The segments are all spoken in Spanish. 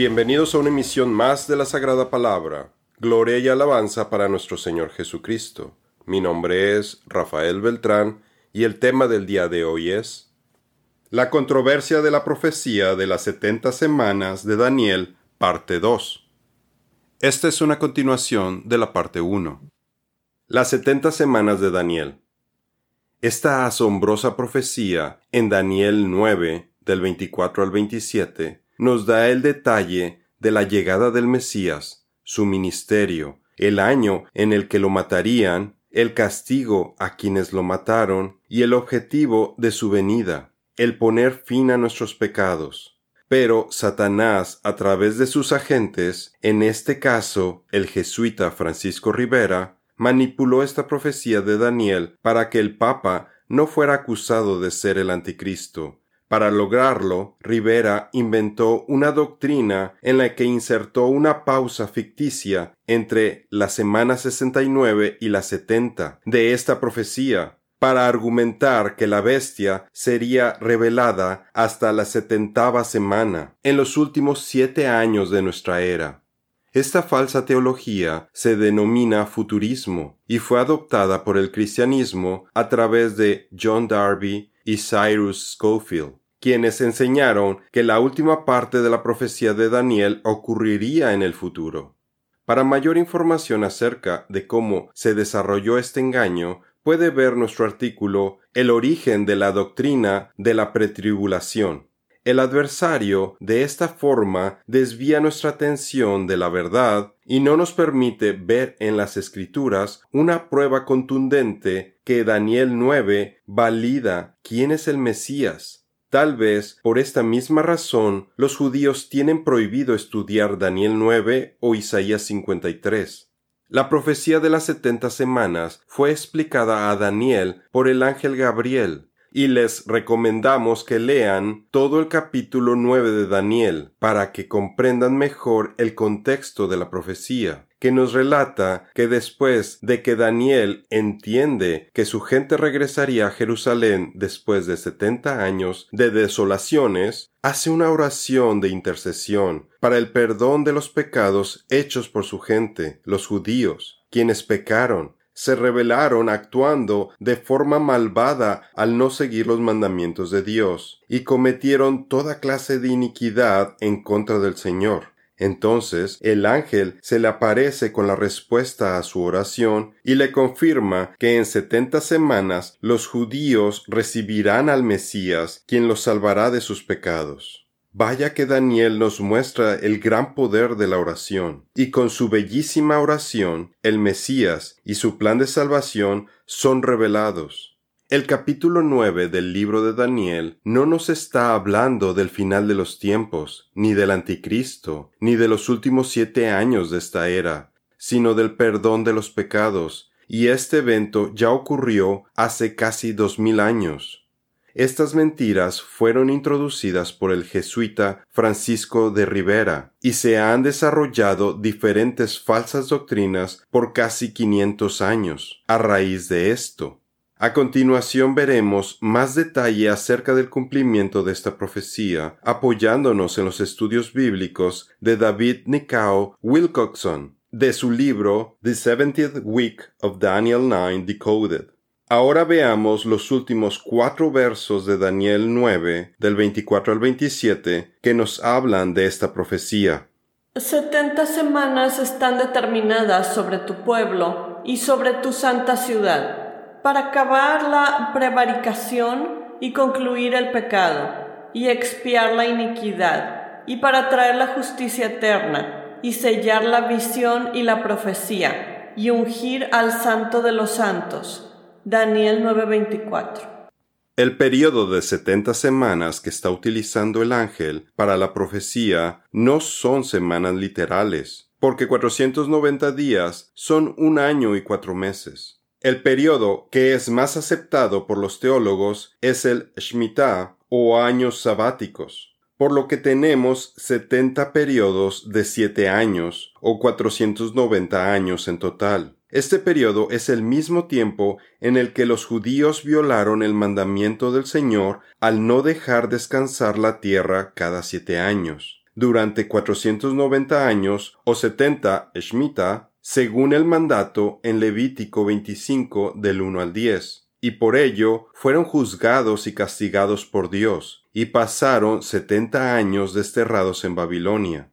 Bienvenidos a una emisión más de la Sagrada Palabra. Gloria y alabanza para nuestro Señor Jesucristo. Mi nombre es Rafael Beltrán y el tema del día de hoy es La controversia de la profecía de las setenta semanas de Daniel, parte 2. Esta es una continuación de la parte 1. Las setenta semanas de Daniel. Esta asombrosa profecía en Daniel 9, del 24 al 27, nos da el detalle de la llegada del Mesías, su ministerio, el año en el que lo matarían, el castigo a quienes lo mataron y el objetivo de su venida, el poner fin a nuestros pecados. Pero Satanás, a través de sus agentes, en este caso el jesuita Francisco Rivera, manipuló esta profecía de Daniel para que el Papa no fuera acusado de ser el anticristo, para lograrlo, Rivera inventó una doctrina en la que insertó una pausa ficticia entre la semana 69 y la 70 de esta profecía, para argumentar que la bestia sería revelada hasta la setentava semana, en los últimos siete años de nuestra era. Esta falsa teología se denomina futurismo y fue adoptada por el cristianismo a través de John Darby y Cyrus Schofield quienes enseñaron que la última parte de la profecía de Daniel ocurriría en el futuro. Para mayor información acerca de cómo se desarrolló este engaño, puede ver nuestro artículo El origen de la doctrina de la pretribulación. El adversario de esta forma desvía nuestra atención de la verdad y no nos permite ver en las escrituras una prueba contundente que Daniel 9 valida quién es el Mesías Tal vez por esta misma razón los judíos tienen prohibido estudiar Daniel 9 o Isaías 53. La profecía de las setenta semanas fue explicada a Daniel por el ángel Gabriel, y les recomendamos que lean todo el capítulo 9 de Daniel para que comprendan mejor el contexto de la profecía que nos relata que después de que Daniel entiende que su gente regresaría a Jerusalén después de setenta años de desolaciones, hace una oración de intercesión para el perdón de los pecados hechos por su gente, los judíos, quienes pecaron, se rebelaron actuando de forma malvada al no seguir los mandamientos de Dios, y cometieron toda clase de iniquidad en contra del Señor. Entonces el ángel se le aparece con la respuesta a su oración y le confirma que en setenta semanas los judíos recibirán al Mesías, quien los salvará de sus pecados. Vaya que Daniel nos muestra el gran poder de la oración, y con su bellísima oración el Mesías y su plan de salvación son revelados. El capítulo 9 del libro de Daniel no nos está hablando del final de los tiempos, ni del anticristo, ni de los últimos siete años de esta era, sino del perdón de los pecados, y este evento ya ocurrió hace casi dos mil años. Estas mentiras fueron introducidas por el jesuita Francisco de Rivera y se han desarrollado diferentes falsas doctrinas por casi quinientos años a raíz de esto. A continuación veremos más detalle acerca del cumplimiento de esta profecía, apoyándonos en los estudios bíblicos de David Nicao Wilcoxon, de su libro The 70th Week of Daniel 9 Decoded. Ahora veamos los últimos cuatro versos de Daniel 9, del 24 al 27, que nos hablan de esta profecía. Setenta semanas están determinadas sobre tu pueblo y sobre tu santa ciudad para acabar la prevaricación y concluir el pecado, y expiar la iniquidad, y para traer la justicia eterna, y sellar la visión y la profecía, y ungir al santo de los santos. Daniel 9:24. El periodo de setenta semanas que está utilizando el ángel para la profecía no son semanas literales, porque 490 días son un año y cuatro meses. El periodo que es más aceptado por los teólogos es el Shemitah o años sabáticos, por lo que tenemos 70 periodos de 7 años o 490 años en total. Este periodo es el mismo tiempo en el que los judíos violaron el mandamiento del Señor al no dejar descansar la tierra cada siete años. durante 490 años o 70 Shemitah, según el mandato en Levítico 25 del 1 al 10, y por ello fueron juzgados y castigados por Dios, y pasaron 70 años desterrados en Babilonia.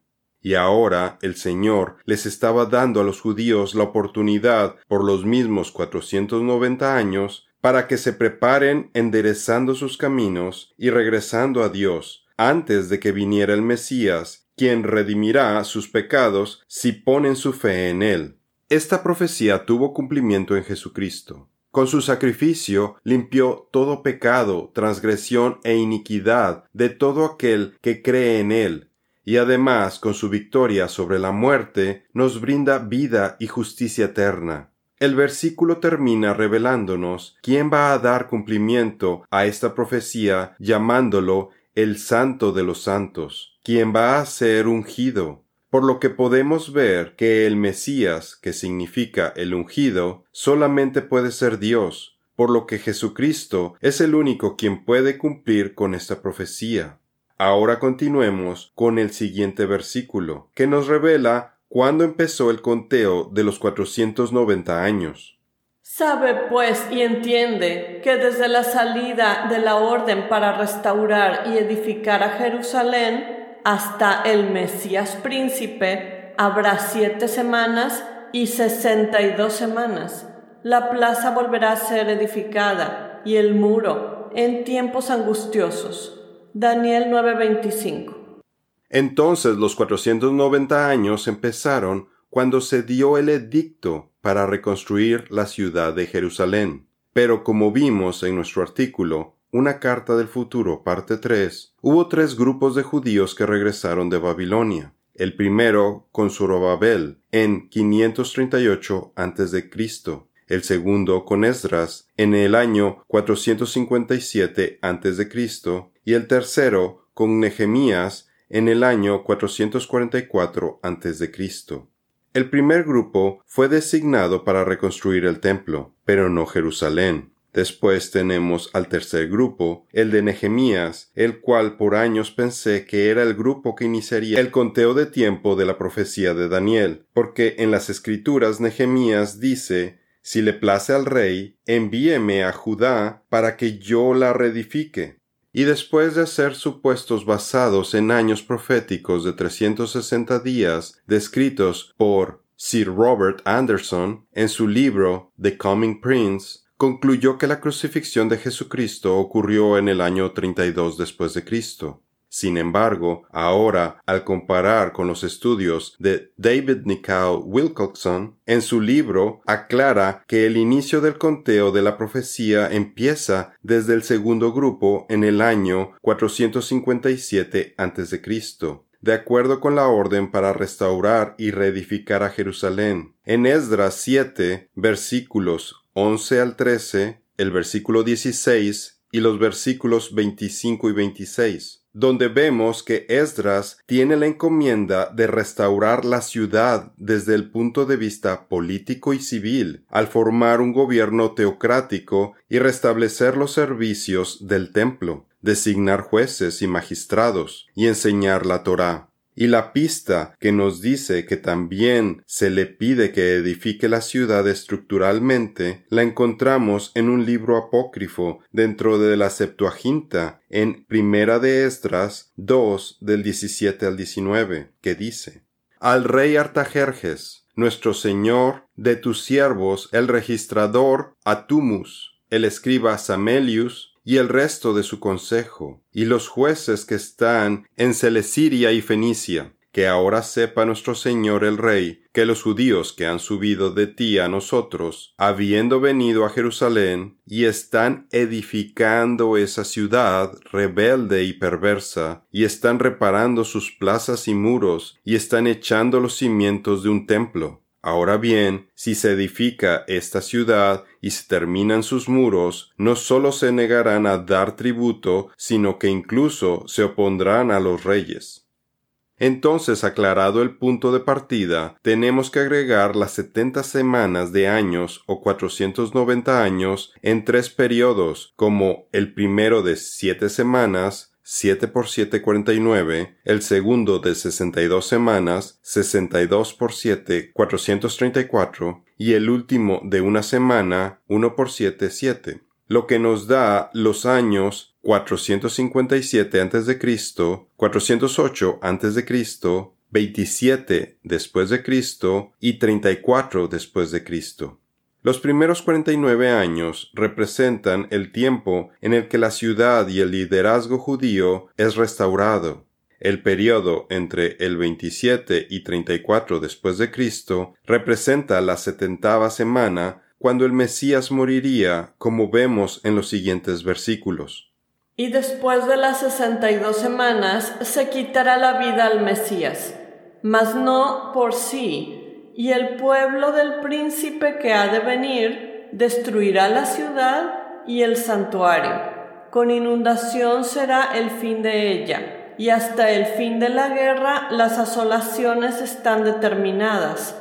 Y ahora el Señor les estaba dando a los judíos la oportunidad por los mismos 490 años para que se preparen enderezando sus caminos y regresando a Dios antes de que viniera el Mesías, quien redimirá sus pecados si ponen su fe en él. Esta profecía tuvo cumplimiento en Jesucristo. Con su sacrificio limpió todo pecado, transgresión e iniquidad de todo aquel que cree en él, y además con su victoria sobre la muerte nos brinda vida y justicia eterna. El versículo termina revelándonos quién va a dar cumplimiento a esta profecía llamándolo el Santo de los Santos, quien va a ser ungido, por lo que podemos ver que el Mesías, que significa el ungido, solamente puede ser Dios, por lo que Jesucristo es el único quien puede cumplir con esta profecía. Ahora continuemos con el siguiente versículo, que nos revela cuándo empezó el conteo de los 490 años. Sabe pues y entiende que desde la salida de la orden para restaurar y edificar a Jerusalén hasta el Mesías príncipe habrá siete semanas y sesenta y dos semanas. La plaza volverá a ser edificada y el muro en tiempos angustiosos. Daniel 9:25. Entonces los 490 años empezaron cuando se dio el edicto para reconstruir la ciudad de Jerusalén. Pero como vimos en nuestro artículo, Una carta del futuro, parte 3, hubo tres grupos de judíos que regresaron de Babilonia. El primero con Zorobabel en 538 a.C., el segundo con Esdras en el año 457 a.C. y el tercero con Nehemías en el año 444 a.C. El primer grupo fue designado para reconstruir el templo, pero no Jerusalén. Después tenemos al tercer grupo, el de Nehemías, el cual por años pensé que era el grupo que iniciaría el conteo de tiempo de la profecía de Daniel, porque en las escrituras Nehemías dice Si le place al rey, envíeme a Judá para que yo la reedifique y después de ser supuestos basados en años proféticos de 360 días descritos por Sir Robert Anderson en su libro The Coming Prince, concluyó que la crucifixión de Jesucristo ocurrió en el año 32 después de Cristo. Sin embargo, ahora, al comparar con los estudios de David Nicol Wilcoxon, en su libro aclara que el inicio del conteo de la profecía empieza desde el segundo grupo en el año 457 a.C., de acuerdo con la orden para restaurar y reedificar a Jerusalén. En Esdras 7, versículos 11 al 13, el versículo 16 y los versículos 25 y 26 donde vemos que Esdras tiene la encomienda de restaurar la ciudad desde el punto de vista político y civil, al formar un gobierno teocrático y restablecer los servicios del templo, designar jueces y magistrados, y enseñar la Torá. Y la pista que nos dice que también se le pide que edifique la ciudad estructuralmente, la encontramos en un libro apócrifo dentro de la Septuaginta, en Primera de Estras 2 del 17 al 19, que dice Al rey Artajerjes, nuestro señor, de tus siervos, el registrador Atumus, el escriba Samelius, y el resto de su consejo, y los jueces que están en Celesiria y Fenicia, que ahora sepa nuestro Señor el Rey, que los judíos que han subido de ti a nosotros, habiendo venido a Jerusalén, y están edificando esa ciudad rebelde y perversa, y están reparando sus plazas y muros, y están echando los cimientos de un templo, Ahora bien, si se edifica esta ciudad y se terminan sus muros, no sólo se negarán a dar tributo, sino que incluso se opondrán a los reyes. Entonces, aclarado el punto de partida, tenemos que agregar las setenta semanas de años o cuatrocientos noventa años en tres periodos, como el primero de siete semanas, 7 por 7, 49, el segundo de 62 semanas, 62 por 7, 434, y el último de una semana, 1 por 7, 7, lo que nos da los años 457 a.C., 408 a.C., 27 después de Cristo y 34 después de Cristo. Los primeros 49 años representan el tiempo en el que la ciudad y el liderazgo judío es restaurado. El periodo entre el 27 y 34 después de Cristo representa la setentava semana cuando el Mesías moriría, como vemos en los siguientes versículos. Y después de las sesenta y dos semanas se quitará la vida al Mesías, mas no por sí, y el pueblo del príncipe que ha de venir destruirá la ciudad y el santuario. Con inundación será el fin de ella, y hasta el fin de la guerra las asolaciones están determinadas.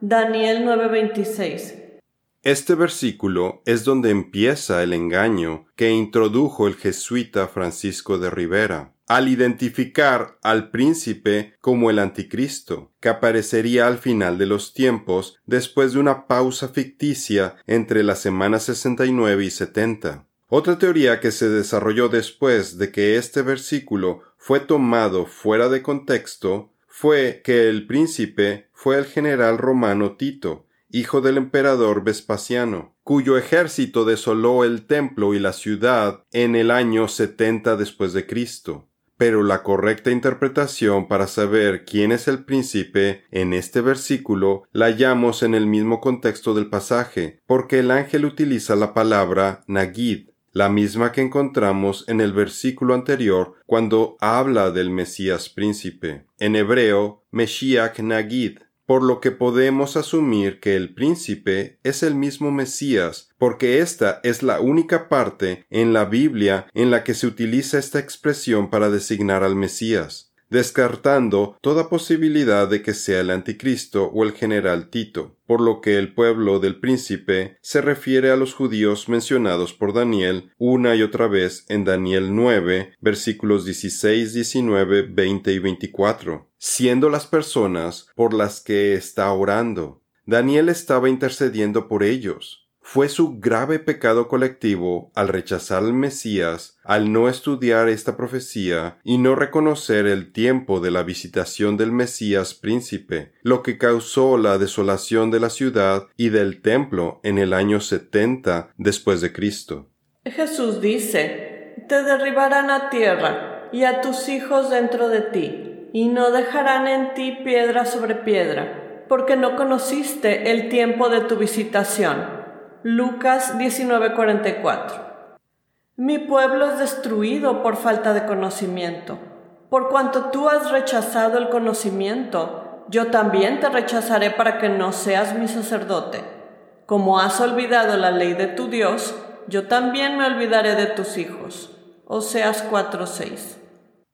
Daniel 9:26 este versículo es donde empieza el engaño que introdujo el jesuita Francisco de Rivera, al identificar al príncipe como el anticristo, que aparecería al final de los tiempos después de una pausa ficticia entre las semanas 69 y 70. Otra teoría que se desarrolló después de que este versículo fue tomado fuera de contexto fue que el príncipe fue el general romano Tito, hijo del emperador Vespasiano, cuyo ejército desoló el templo y la ciudad en el año 70 después de Cristo. Pero la correcta interpretación para saber quién es el príncipe en este versículo la hallamos en el mismo contexto del pasaje, porque el ángel utiliza la palabra Nagid, la misma que encontramos en el versículo anterior cuando habla del Mesías príncipe. En hebreo, Meshiach Nagid, por lo que podemos asumir que el príncipe es el mismo Mesías, porque esta es la única parte en la Biblia en la que se utiliza esta expresión para designar al Mesías, descartando toda posibilidad de que sea el anticristo o el general Tito, por lo que el pueblo del príncipe se refiere a los judíos mencionados por Daniel una y otra vez en Daniel 9, versículos 16, 19, 20 y 24 siendo las personas por las que está orando. Daniel estaba intercediendo por ellos. Fue su grave pecado colectivo al rechazar al Mesías, al no estudiar esta profecía y no reconocer el tiempo de la visitación del Mesías príncipe, lo que causó la desolación de la ciudad y del templo en el año setenta después de Cristo. Jesús dice, te derribarán a tierra y a tus hijos dentro de ti y no dejarán en ti piedra sobre piedra, porque no conociste el tiempo de tu visitación. Lucas 19:44. Mi pueblo es destruido por falta de conocimiento. Por cuanto tú has rechazado el conocimiento, yo también te rechazaré para que no seas mi sacerdote. Como has olvidado la ley de tu Dios, yo también me olvidaré de tus hijos. Oseas 4:6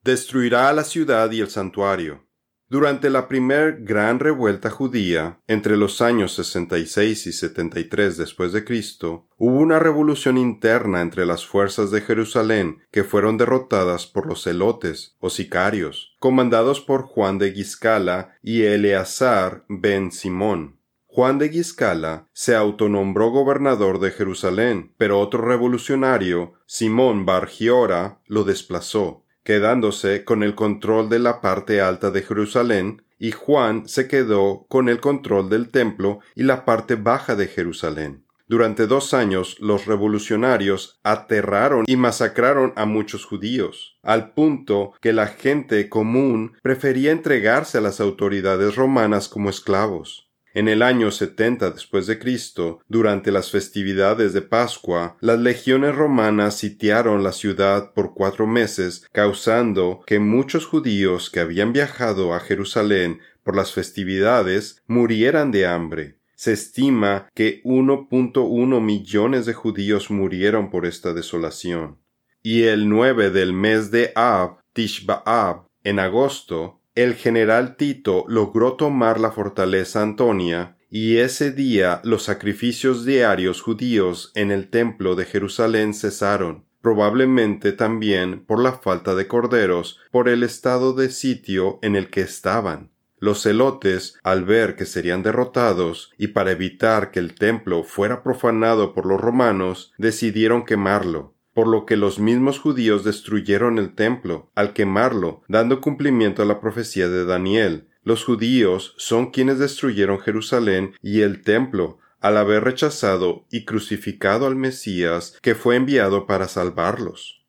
destruirá la ciudad y el santuario. Durante la primer gran revuelta judía, entre los años 66 y 73 después de Cristo, hubo una revolución interna entre las fuerzas de Jerusalén que fueron derrotadas por los celotes o sicarios, comandados por Juan de Giscala y Eleazar ben Simón. Juan de Giscala se autonombró gobernador de Jerusalén, pero otro revolucionario, Simón Bargiora, lo desplazó quedándose con el control de la parte alta de Jerusalén, y Juan se quedó con el control del templo y la parte baja de Jerusalén. Durante dos años los revolucionarios aterraron y masacraron a muchos judíos, al punto que la gente común prefería entregarse a las autoridades romanas como esclavos. En el año 70 después de Cristo, durante las festividades de Pascua, las legiones romanas sitiaron la ciudad por cuatro meses, causando que muchos judíos que habían viajado a Jerusalén por las festividades murieran de hambre. Se estima que 1.1 millones de judíos murieron por esta desolación. Y el 9 del mes de Ab, Tishba'ab, en agosto, el general Tito logró tomar la fortaleza Antonia, y ese día los sacrificios diarios judíos en el templo de Jerusalén cesaron. probablemente también por la falta de corderos, por el estado de sitio en el que estaban. Los celotes, al ver que serían derrotados, y para evitar que el templo fuera profanado por los romanos, decidieron quemarlo, por lo que los mismos judíos destruyeron el templo, al quemarlo, dando cumplimiento a la profecía de Daniel. Los judíos son quienes destruyeron Jerusalén y el templo, al haber rechazado y crucificado al Mesías que fue enviado para salvarlos.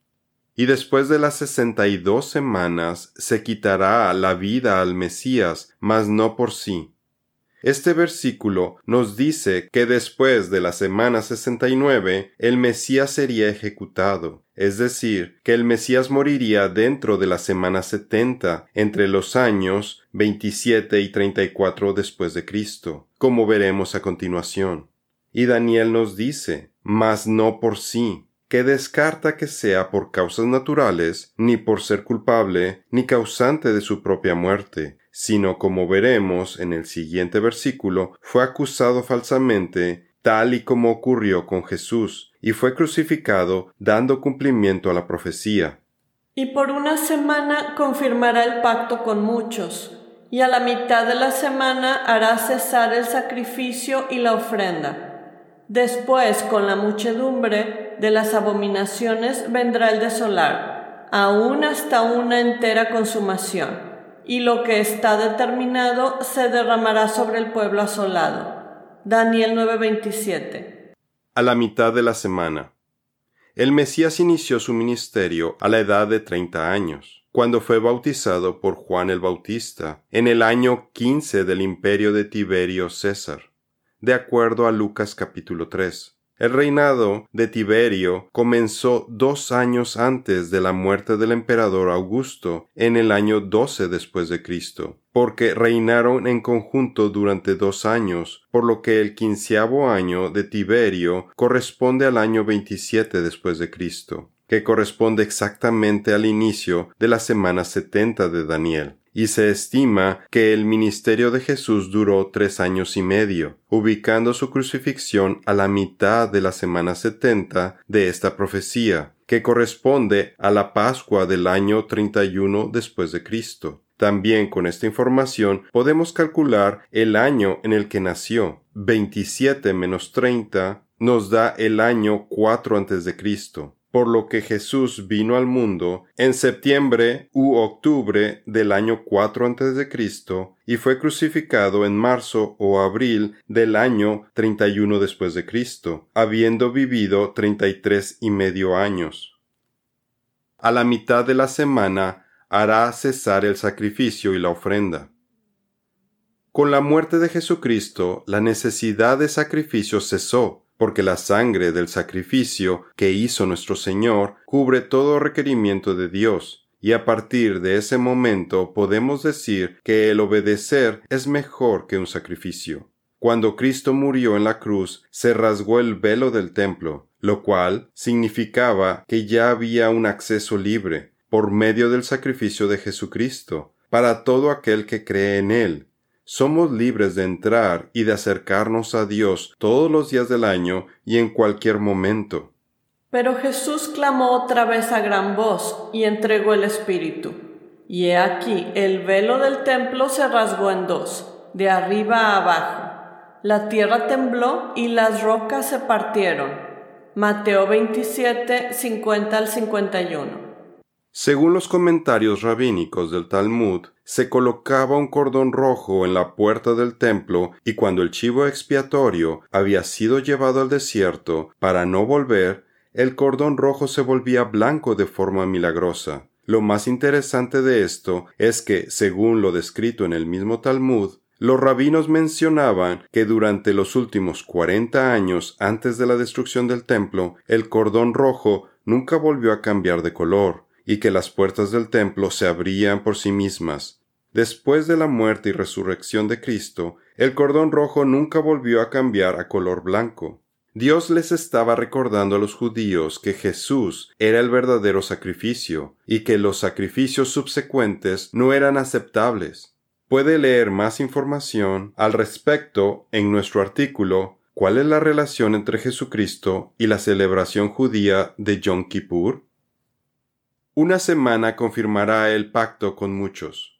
Y después de las sesenta y dos semanas se quitará la vida al Mesías, mas no por sí. Este versículo nos dice que después de la semana 69 el Mesías sería ejecutado, es decir, que el Mesías moriría dentro de la semana 70, entre los años 27 y 34 después de Cristo, como veremos a continuación. Y Daniel nos dice, mas no por sí, que descarta que sea por causas naturales, ni por ser culpable, ni causante de su propia muerte, sino como veremos en el siguiente versículo, fue acusado falsamente, tal y como ocurrió con Jesús, y fue crucificado dando cumplimiento a la profecía. Y por una semana confirmará el pacto con muchos, y a la mitad de la semana hará cesar el sacrificio y la ofrenda. Después, con la muchedumbre de las abominaciones, vendrá el desolar, aún hasta una entera consumación y lo que está determinado se derramará sobre el pueblo asolado. Daniel 9:27. A la mitad de la semana. El Mesías inició su ministerio a la edad de treinta años, cuando fue bautizado por Juan el Bautista, en el año quince del imperio de Tiberio César, de acuerdo a Lucas capítulo 3. El reinado de Tiberio comenzó dos años antes de la muerte del emperador Augusto, en el año doce después de Cristo, porque reinaron en conjunto durante dos años, por lo que el quinceavo año de Tiberio corresponde al año veintisiete después de Cristo, que corresponde exactamente al inicio de la semana setenta de Daniel y se estima que el ministerio de Jesús duró tres años y medio, ubicando su crucifixión a la mitad de la semana setenta de esta profecía, que corresponde a la Pascua del año 31 después de Cristo. También con esta información podemos calcular el año en el que nació. 27 menos 30 nos da el año 4 antes de Cristo por lo que Jesús vino al mundo en septiembre u octubre del año 4 a.C. y fue crucificado en marzo o abril del año 31 después de Cristo, habiendo vivido treinta y tres y medio años. A la mitad de la semana hará cesar el sacrificio y la ofrenda. Con la muerte de Jesucristo, la necesidad de sacrificio cesó, porque la sangre del sacrificio que hizo nuestro Señor cubre todo requerimiento de Dios, y a partir de ese momento podemos decir que el obedecer es mejor que un sacrificio. Cuando Cristo murió en la cruz, se rasgó el velo del templo, lo cual significaba que ya había un acceso libre, por medio del sacrificio de Jesucristo, para todo aquel que cree en él, somos libres de entrar y de acercarnos a Dios todos los días del año y en cualquier momento. Pero Jesús clamó otra vez a gran voz y entregó el Espíritu. Y he aquí, el velo del templo se rasgó en dos, de arriba a abajo. La tierra tembló y las rocas se partieron. Mateo 27, 50 al 51. Según los comentarios rabínicos del Talmud, se colocaba un cordón rojo en la puerta del templo y cuando el chivo expiatorio había sido llevado al desierto para no volver, el cordón rojo se volvía blanco de forma milagrosa. Lo más interesante de esto es que, según lo descrito en el mismo Talmud, los rabinos mencionaban que durante los últimos cuarenta años antes de la destrucción del templo, el cordón rojo nunca volvió a cambiar de color, y que las puertas del templo se abrían por sí mismas. Después de la muerte y resurrección de Cristo, el cordón rojo nunca volvió a cambiar a color blanco. Dios les estaba recordando a los judíos que Jesús era el verdadero sacrificio y que los sacrificios subsecuentes no eran aceptables. Puede leer más información al respecto en nuestro artículo ¿Cuál es la relación entre Jesucristo y la celebración judía de Yom Kippur? Una semana confirmará el pacto con muchos.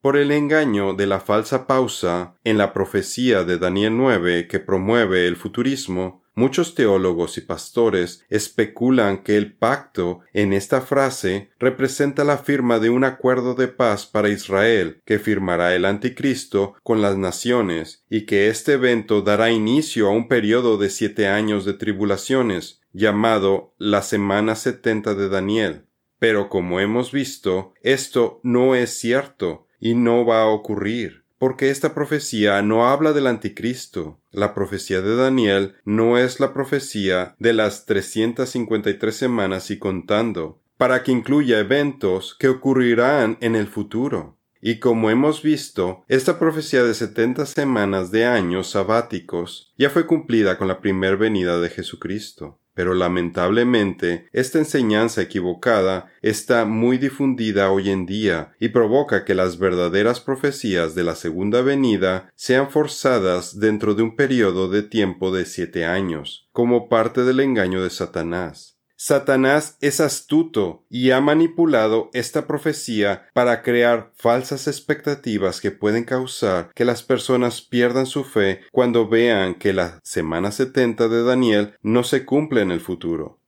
Por el engaño de la falsa pausa en la profecía de Daniel 9 que promueve el futurismo, muchos teólogos y pastores especulan que el pacto en esta frase representa la firma de un acuerdo de paz para Israel que firmará el anticristo con las naciones y que este evento dará inicio a un periodo de siete años de tribulaciones llamado la semana setenta de Daniel. Pero como hemos visto, esto no es cierto y no va a ocurrir, porque esta profecía no habla del anticristo. La profecía de Daniel no es la profecía de las 353 semanas y contando, para que incluya eventos que ocurrirán en el futuro. Y como hemos visto, esta profecía de setenta semanas de años sabáticos ya fue cumplida con la primer venida de Jesucristo. Pero lamentablemente esta enseñanza equivocada está muy difundida hoy en día y provoca que las verdaderas profecías de la segunda venida sean forzadas dentro de un periodo de tiempo de siete años, como parte del engaño de Satanás. Satanás es astuto y ha manipulado esta profecía para crear falsas expectativas que pueden causar que las personas pierdan su fe cuando vean que la semana 70 de Daniel no se cumple en el futuro.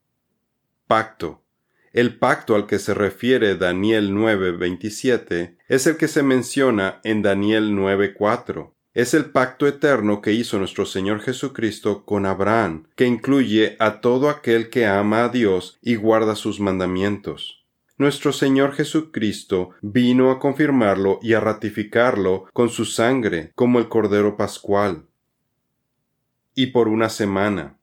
Pacto. El pacto al que se refiere Daniel 9:27 es el que se menciona en Daniel 9:4 es el pacto eterno que hizo nuestro Señor Jesucristo con Abraham, que incluye a todo aquel que ama a Dios y guarda sus mandamientos. Nuestro Señor Jesucristo vino a confirmarlo y a ratificarlo con su sangre, como el Cordero Pascual. Y por una semana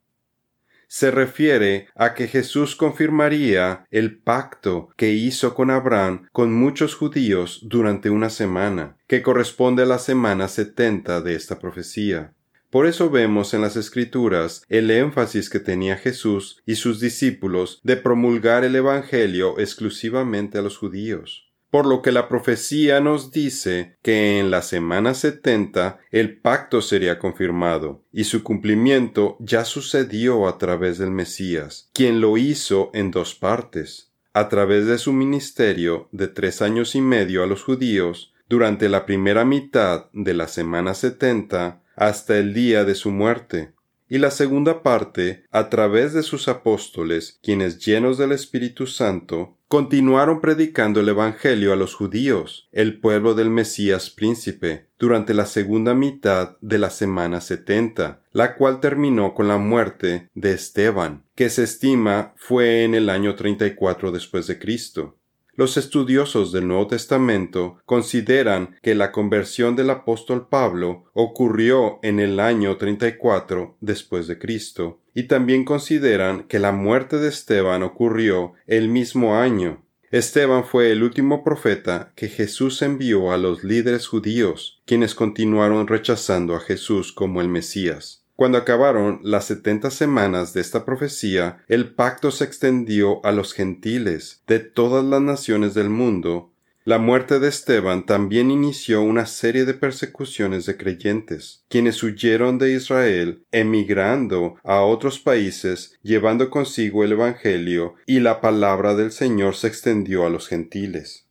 se refiere a que Jesús confirmaría el pacto que hizo con Abraham con muchos judíos durante una semana, que corresponde a la semana setenta de esta profecía. Por eso vemos en las Escrituras el énfasis que tenía Jesús y sus discípulos de promulgar el Evangelio exclusivamente a los judíos por lo que la profecía nos dice que en la semana setenta el pacto sería confirmado, y su cumplimiento ya sucedió a través del Mesías, quien lo hizo en dos partes, a través de su ministerio de tres años y medio a los judíos, durante la primera mitad de la semana setenta hasta el día de su muerte, y la segunda parte a través de sus apóstoles, quienes llenos del Espíritu Santo continuaron predicando el Evangelio a los judíos, el pueblo del Mesías príncipe, durante la segunda mitad de la semana setenta, la cual terminó con la muerte de Esteban, que se estima fue en el año treinta y cuatro después de Cristo. Los estudiosos del Nuevo Testamento consideran que la conversión del apóstol Pablo ocurrió en el año 34 después de Cristo, y también consideran que la muerte de Esteban ocurrió el mismo año. Esteban fue el último profeta que Jesús envió a los líderes judíos, quienes continuaron rechazando a Jesús como el Mesías. Cuando acabaron las setenta semanas de esta profecía, el pacto se extendió a los gentiles de todas las naciones del mundo. La muerte de Esteban también inició una serie de persecuciones de creyentes, quienes huyeron de Israel, emigrando a otros países, llevando consigo el Evangelio, y la palabra del Señor se extendió a los gentiles.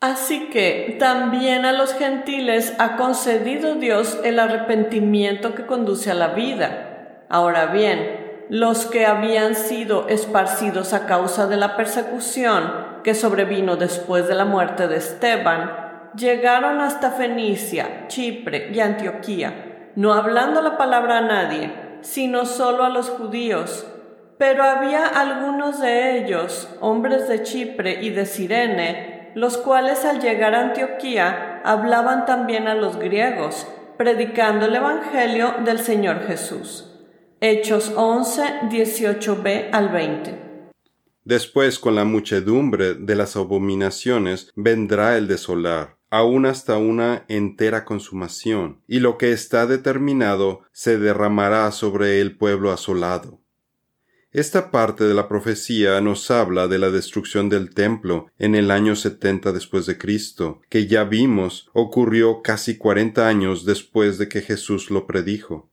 Así que también a los gentiles ha concedido Dios el arrepentimiento que conduce a la vida. Ahora bien, los que habían sido esparcidos a causa de la persecución que sobrevino después de la muerte de Esteban, llegaron hasta Fenicia, Chipre y Antioquía, no hablando la palabra a nadie, sino solo a los judíos. Pero había algunos de ellos, hombres de Chipre y de Sirene, los cuales al llegar a Antioquía hablaban también a los griegos, predicando el Evangelio del Señor Jesús. Hechos 11, 18b al 20. Después con la muchedumbre de las abominaciones vendrá el desolar, aún hasta una entera consumación, y lo que está determinado se derramará sobre el pueblo asolado. Esta parte de la profecía nos habla de la destrucción del templo en el año 70 después de Cristo, que ya vimos ocurrió casi cuarenta años después de que Jesús lo predijo.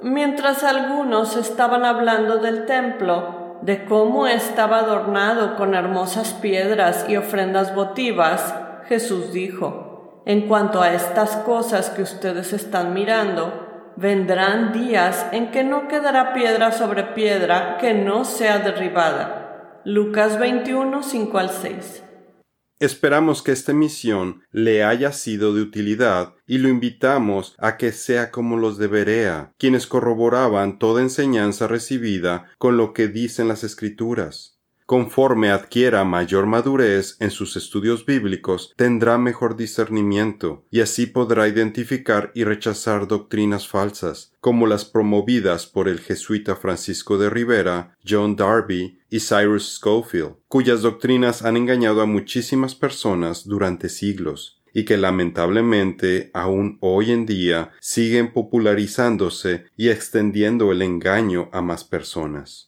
Mientras algunos estaban hablando del templo, de cómo estaba adornado con hermosas piedras y ofrendas votivas, Jesús dijo, en cuanto a estas cosas que ustedes están mirando, vendrán días en que no quedará piedra sobre piedra que no sea derribada. Lucas 21, 5 al 6. Esperamos que esta misión le haya sido de utilidad y lo invitamos a que sea como los de Berea, quienes corroboraban toda enseñanza recibida con lo que dicen las Escrituras. Conforme adquiera mayor madurez en sus estudios bíblicos, tendrá mejor discernimiento y así podrá identificar y rechazar doctrinas falsas, como las promovidas por el jesuita Francisco de Rivera, John Darby y Cyrus Schofield, cuyas doctrinas han engañado a muchísimas personas durante siglos y que lamentablemente aún hoy en día siguen popularizándose y extendiendo el engaño a más personas.